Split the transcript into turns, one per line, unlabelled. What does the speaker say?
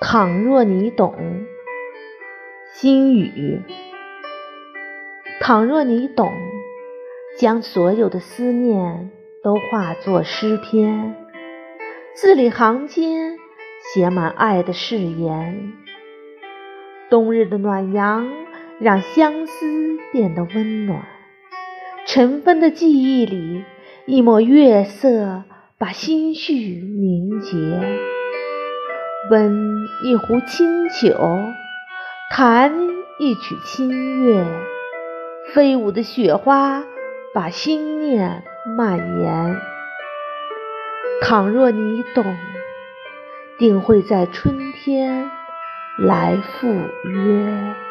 倘若你懂，心语。倘若你懂，将所有的思念都化作诗篇，字里行间写满爱的誓言。冬日的暖阳让相思变得温暖，尘封的记忆里，一抹月色把心绪凝结。温一壶清酒，弹一曲清乐，飞舞的雪花把心念蔓延。倘若你懂，定会在春天来赴约。